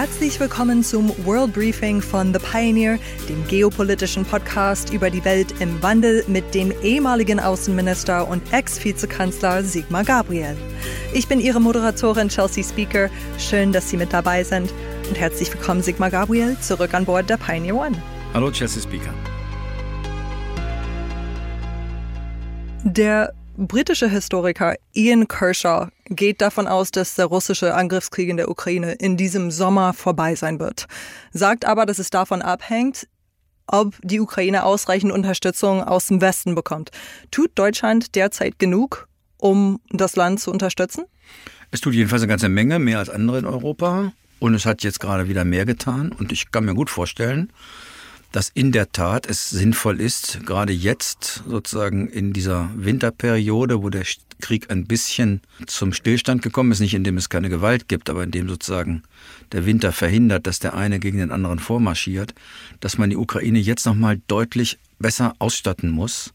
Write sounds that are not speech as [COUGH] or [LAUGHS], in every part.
Herzlich willkommen zum World Briefing von The Pioneer, dem geopolitischen Podcast über die Welt im Wandel mit dem ehemaligen Außenminister und Ex-Vizekanzler Sigmar Gabriel. Ich bin Ihre Moderatorin Chelsea Speaker. Schön, dass Sie mit dabei sind. Und herzlich willkommen, Sigmar Gabriel, zurück an Bord der Pioneer One. Hallo, Chelsea Speaker. Der britische Historiker Ian Kershaw geht davon aus, dass der russische Angriffskrieg in der Ukraine in diesem Sommer vorbei sein wird. Sagt aber, dass es davon abhängt, ob die Ukraine ausreichend Unterstützung aus dem Westen bekommt. Tut Deutschland derzeit genug, um das Land zu unterstützen? Es tut jedenfalls eine ganze Menge, mehr als andere in Europa. Und es hat jetzt gerade wieder mehr getan. Und ich kann mir gut vorstellen, dass in der Tat es sinnvoll ist, gerade jetzt sozusagen in dieser Winterperiode, wo der Krieg ein bisschen zum Stillstand gekommen ist, nicht indem es keine Gewalt gibt, aber indem sozusagen der Winter verhindert, dass der eine gegen den anderen vormarschiert, dass man die Ukraine jetzt nochmal deutlich besser ausstatten muss,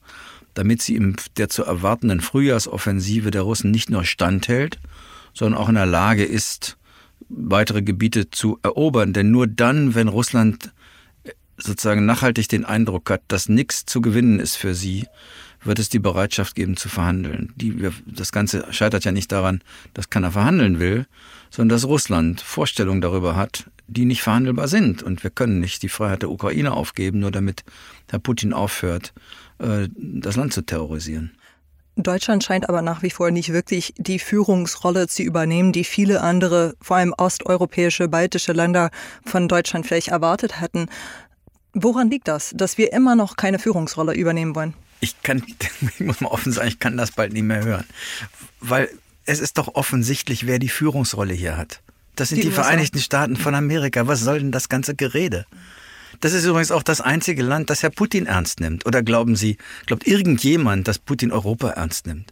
damit sie in der zu erwartenden Frühjahrsoffensive der Russen nicht nur standhält, sondern auch in der Lage ist, weitere Gebiete zu erobern. Denn nur dann, wenn Russland sozusagen nachhaltig den Eindruck hat, dass nichts zu gewinnen ist für sie, wird es die Bereitschaft geben zu verhandeln. Die, das Ganze scheitert ja nicht daran, dass keiner verhandeln will, sondern dass Russland Vorstellungen darüber hat, die nicht verhandelbar sind. Und wir können nicht die Freiheit der Ukraine aufgeben, nur damit Herr Putin aufhört, äh, das Land zu terrorisieren. Deutschland scheint aber nach wie vor nicht wirklich die Führungsrolle zu übernehmen, die viele andere, vor allem osteuropäische, baltische Länder von Deutschland vielleicht erwartet hätten. Woran liegt das, dass wir immer noch keine Führungsrolle übernehmen wollen? Ich kann, [LAUGHS] ich muss mal offen sagen, ich kann das bald nicht mehr hören. Weil es ist doch offensichtlich, wer die Führungsrolle hier hat. Das sind die, die Vereinigten Staaten von Amerika. Was soll denn das ganze Gerede? Das ist übrigens auch das einzige Land, das Herr Putin ernst nimmt. Oder glauben Sie, glaubt irgendjemand, dass Putin Europa ernst nimmt?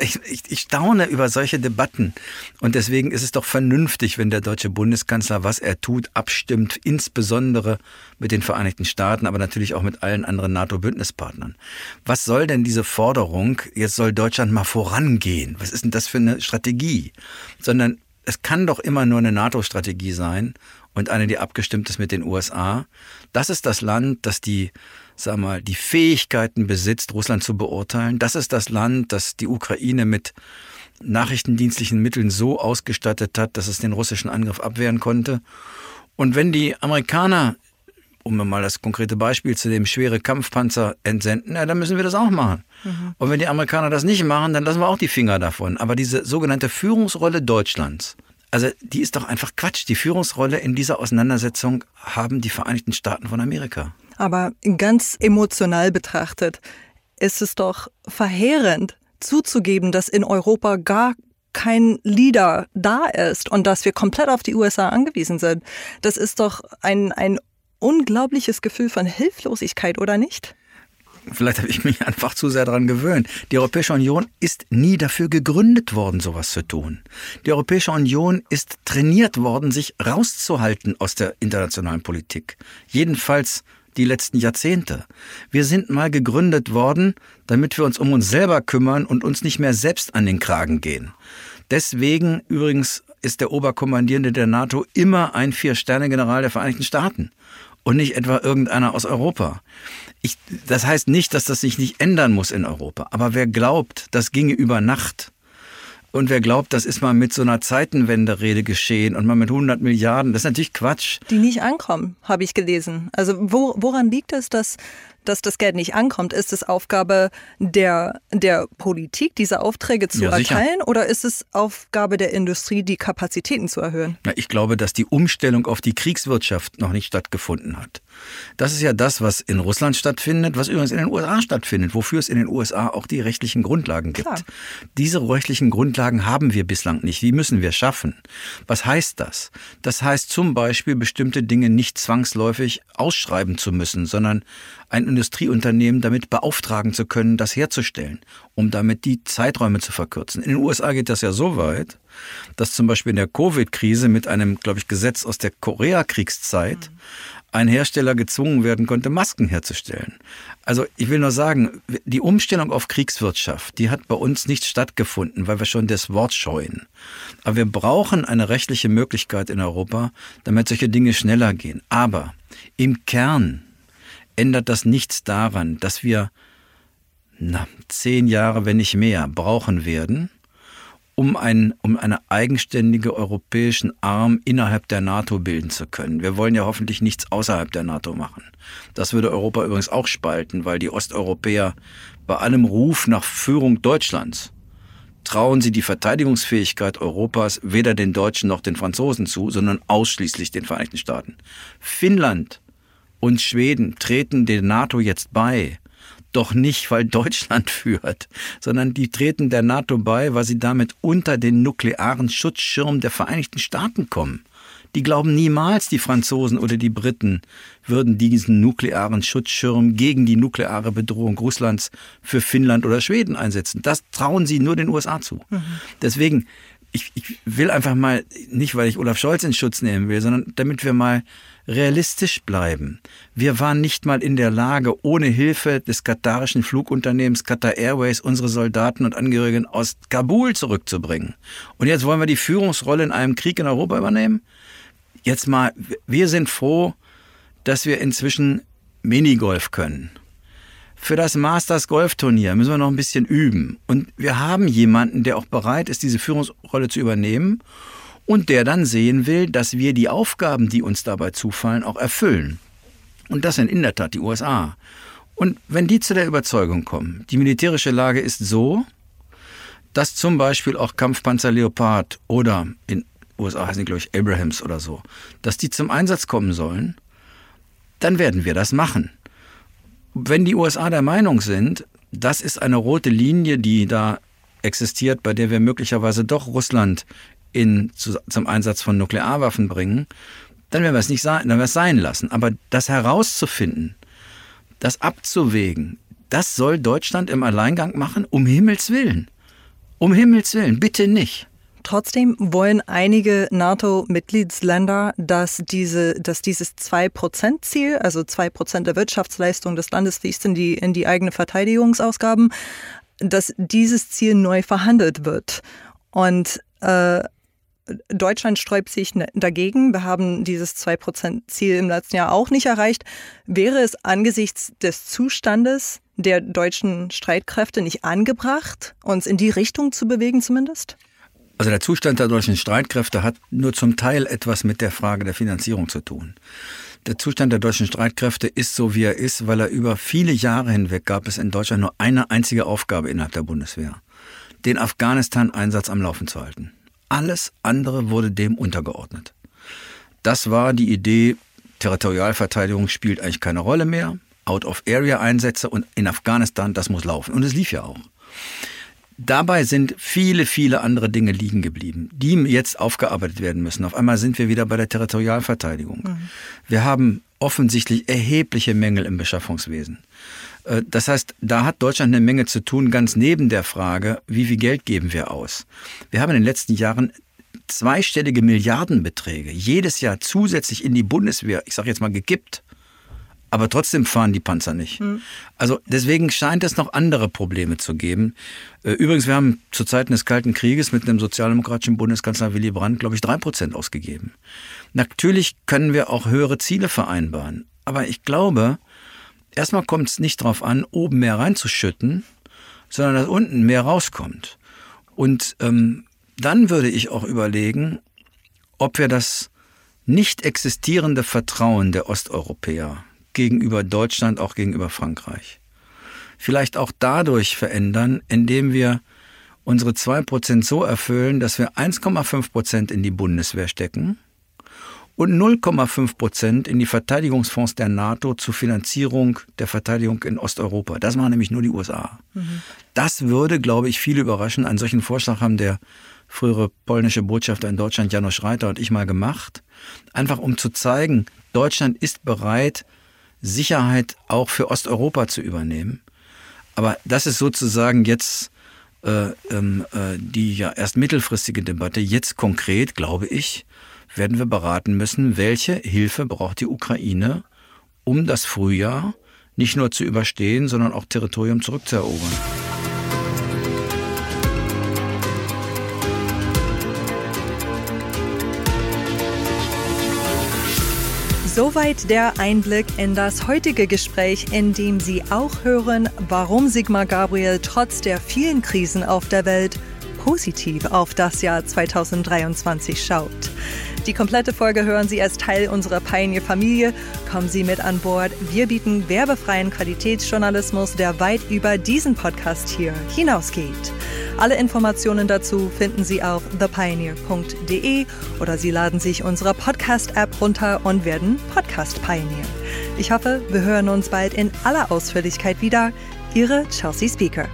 Ich, ich, ich staune über solche Debatten. Und deswegen ist es doch vernünftig, wenn der deutsche Bundeskanzler, was er tut, abstimmt, insbesondere mit den Vereinigten Staaten, aber natürlich auch mit allen anderen NATO-Bündnispartnern. Was soll denn diese Forderung, jetzt soll Deutschland mal vorangehen? Was ist denn das für eine Strategie? Sondern es kann doch immer nur eine NATO-Strategie sein und eine, die abgestimmt ist mit den USA. Das ist das Land, das die sag mal, die Fähigkeiten besitzt, Russland zu beurteilen. Das ist das Land, das die Ukraine mit nachrichtendienstlichen Mitteln so ausgestattet hat, dass es den russischen Angriff abwehren konnte. Und wenn die Amerikaner, um mal das konkrete Beispiel zu dem schwere Kampfpanzer entsenden, ja, dann müssen wir das auch machen. Mhm. Und wenn die Amerikaner das nicht machen, dann lassen wir auch die Finger davon. Aber diese sogenannte Führungsrolle Deutschlands, also die ist doch einfach Quatsch. Die Führungsrolle in dieser Auseinandersetzung haben die Vereinigten Staaten von Amerika. Aber ganz emotional betrachtet ist es doch verheerend zuzugeben, dass in Europa gar kein Leader da ist und dass wir komplett auf die USA angewiesen sind. Das ist doch ein, ein unglaubliches Gefühl von Hilflosigkeit, oder nicht? Vielleicht habe ich mich einfach zu sehr daran gewöhnt. Die Europäische Union ist nie dafür gegründet worden, sowas zu tun. Die Europäische Union ist trainiert worden, sich rauszuhalten aus der internationalen Politik. Jedenfalls die letzten Jahrzehnte. Wir sind mal gegründet worden, damit wir uns um uns selber kümmern und uns nicht mehr selbst an den Kragen gehen. Deswegen übrigens ist der Oberkommandierende der NATO immer ein Vier-Sterne-General der Vereinigten Staaten und nicht etwa irgendeiner aus Europa. Ich, das heißt nicht, dass das sich nicht ändern muss in Europa. Aber wer glaubt, das ginge über Nacht, und wer glaubt, das ist mal mit so einer Zeitenwende-Rede geschehen und mal mit 100 Milliarden, das ist natürlich Quatsch. Die nicht ankommen, habe ich gelesen. Also wo, woran liegt es, dass dass das Geld nicht ankommt? Ist es Aufgabe der, der Politik, diese Aufträge zu ja, erteilen? Oder ist es Aufgabe der Industrie, die Kapazitäten zu erhöhen? Na, ich glaube, dass die Umstellung auf die Kriegswirtschaft noch nicht stattgefunden hat. Das ist ja das, was in Russland stattfindet, was übrigens in den USA stattfindet, wofür es in den USA auch die rechtlichen Grundlagen gibt. Klar. Diese rechtlichen Grundlagen haben wir bislang nicht. Die müssen wir schaffen. Was heißt das? Das heißt zum Beispiel, bestimmte Dinge nicht zwangsläufig ausschreiben zu müssen, sondern ein Industrieunternehmen damit beauftragen zu können, das herzustellen, um damit die Zeiträume zu verkürzen. In den USA geht das ja so weit, dass zum Beispiel in der Covid-Krise mit einem, glaube ich, Gesetz aus der Koreakriegszeit ein Hersteller gezwungen werden konnte, Masken herzustellen. Also ich will nur sagen, die Umstellung auf Kriegswirtschaft, die hat bei uns nicht stattgefunden, weil wir schon das Wort scheuen. Aber wir brauchen eine rechtliche Möglichkeit in Europa, damit solche Dinge schneller gehen. Aber im Kern ändert das nichts daran, dass wir na, zehn Jahre, wenn nicht mehr, brauchen werden, um, ein, um eine eigenständige europäischen Arm innerhalb der NATO bilden zu können. Wir wollen ja hoffentlich nichts außerhalb der NATO machen. Das würde Europa übrigens auch spalten, weil die Osteuropäer bei allem Ruf nach Führung Deutschlands trauen sie die Verteidigungsfähigkeit Europas weder den Deutschen noch den Franzosen zu, sondern ausschließlich den Vereinigten Staaten. Finnland und Schweden treten der NATO jetzt bei doch nicht, weil Deutschland [LAUGHS] führt, sondern die treten der NATO bei, weil sie damit unter den nuklearen Schutzschirm der Vereinigten Staaten kommen. Die glauben niemals, die Franzosen oder die Briten würden diesen nuklearen Schutzschirm gegen die nukleare Bedrohung Russlands für Finnland oder Schweden einsetzen. Das trauen sie nur den USA zu. Mhm. Deswegen, ich, ich will einfach mal, nicht weil ich Olaf Scholz in Schutz nehmen will, sondern damit wir mal realistisch bleiben. Wir waren nicht mal in der Lage, ohne Hilfe des katarischen Flugunternehmens Qatar Airways unsere Soldaten und Angehörigen aus Kabul zurückzubringen. Und jetzt wollen wir die Führungsrolle in einem Krieg in Europa übernehmen? Jetzt mal, wir sind froh, dass wir inzwischen Minigolf können. Für das Masters Golfturnier müssen wir noch ein bisschen üben. Und wir haben jemanden, der auch bereit ist, diese Führungsrolle zu übernehmen und der dann sehen will, dass wir die Aufgaben, die uns dabei zufallen, auch erfüllen. Und das sind in der Tat die USA. Und wenn die zu der Überzeugung kommen, die militärische Lage ist so, dass zum Beispiel auch Kampfpanzer Leopard oder in USA heißen die, glaube ich, Abrahams oder so, dass die zum Einsatz kommen sollen, dann werden wir das machen. Wenn die USA der Meinung sind, das ist eine rote Linie, die da existiert, bei der wir möglicherweise doch Russland in, zu, zum Einsatz von Nuklearwaffen bringen, dann werden wir es nicht sein, dann werden wir es sein lassen. Aber das herauszufinden, das abzuwägen, das soll Deutschland im Alleingang machen, um Himmels Willen. Um Himmels Willen, bitte nicht. Trotzdem wollen einige NATO-Mitgliedsländer, dass, diese, dass dieses 2-Prozent-Ziel, also 2 Prozent der Wirtschaftsleistung des Landes fließt in die, in die eigene Verteidigungsausgaben, dass dieses Ziel neu verhandelt wird. Und äh, Deutschland sträubt sich dagegen. Wir haben dieses 2%-Ziel im letzten Jahr auch nicht erreicht. Wäre es angesichts des Zustandes der deutschen Streitkräfte nicht angebracht, uns in die Richtung zu bewegen zumindest? Also der Zustand der deutschen Streitkräfte hat nur zum Teil etwas mit der Frage der Finanzierung zu tun. Der Zustand der deutschen Streitkräfte ist so, wie er ist, weil er über viele Jahre hinweg gab es in Deutschland nur eine einzige Aufgabe innerhalb der Bundeswehr, den Afghanistan-Einsatz am Laufen zu halten. Alles andere wurde dem untergeordnet. Das war die Idee, Territorialverteidigung spielt eigentlich keine Rolle mehr. Out-of-Area-Einsätze und in Afghanistan, das muss laufen. Und es lief ja auch. Dabei sind viele, viele andere Dinge liegen geblieben, die jetzt aufgearbeitet werden müssen. Auf einmal sind wir wieder bei der Territorialverteidigung. Mhm. Wir haben offensichtlich erhebliche Mängel im Beschaffungswesen. Äh, das heißt, da hat Deutschland eine Menge zu tun, ganz neben der Frage, wie viel Geld geben wir aus. Wir haben in den letzten Jahren zweistellige Milliardenbeträge jedes Jahr zusätzlich in die Bundeswehr, ich sage jetzt mal, gekippt. Aber trotzdem fahren die Panzer nicht. Mhm. Also deswegen scheint es noch andere Probleme zu geben. Äh, übrigens, wir haben zu Zeiten des Kalten Krieges mit einem sozialdemokratischen Bundeskanzler Willy Brandt, glaube ich, drei Prozent ausgegeben. Natürlich können wir auch höhere Ziele vereinbaren. Aber ich glaube, erstmal kommt es nicht darauf an, oben mehr reinzuschütten, sondern dass unten mehr rauskommt. Und ähm, dann würde ich auch überlegen, ob wir das nicht existierende Vertrauen der Osteuropäer gegenüber Deutschland, auch gegenüber Frankreich, vielleicht auch dadurch verändern, indem wir unsere 2% so erfüllen, dass wir 1,5% in die Bundeswehr stecken und 0,5 Prozent in die Verteidigungsfonds der NATO zur Finanzierung der Verteidigung in Osteuropa. Das machen nämlich nur die USA. Mhm. Das würde, glaube ich, viele überraschen. Einen solchen Vorschlag haben der frühere polnische Botschafter in Deutschland, Janusz Reiter und ich mal gemacht. Einfach um zu zeigen, Deutschland ist bereit, Sicherheit auch für Osteuropa zu übernehmen. Aber das ist sozusagen jetzt äh, ähm, äh, die ja erst mittelfristige Debatte. Jetzt konkret, glaube ich, werden wir beraten müssen, welche Hilfe braucht die Ukraine, um das Frühjahr nicht nur zu überstehen, sondern auch Territorium zurückzuerobern. Soweit der Einblick in das heutige Gespräch, in dem Sie auch hören, warum Sigmar Gabriel trotz der vielen Krisen auf der Welt positiv auf das Jahr 2023 schaut. Die komplette Folge hören Sie als Teil unserer Pioneer-Familie. Kommen Sie mit an Bord. Wir bieten werbefreien Qualitätsjournalismus, der weit über diesen Podcast hier hinausgeht. Alle Informationen dazu finden Sie auf thepioneer.de oder Sie laden sich unsere Podcast-App runter und werden Podcast Pioneer. Ich hoffe, wir hören uns bald in aller Ausführlichkeit wieder. Ihre Chelsea Speaker.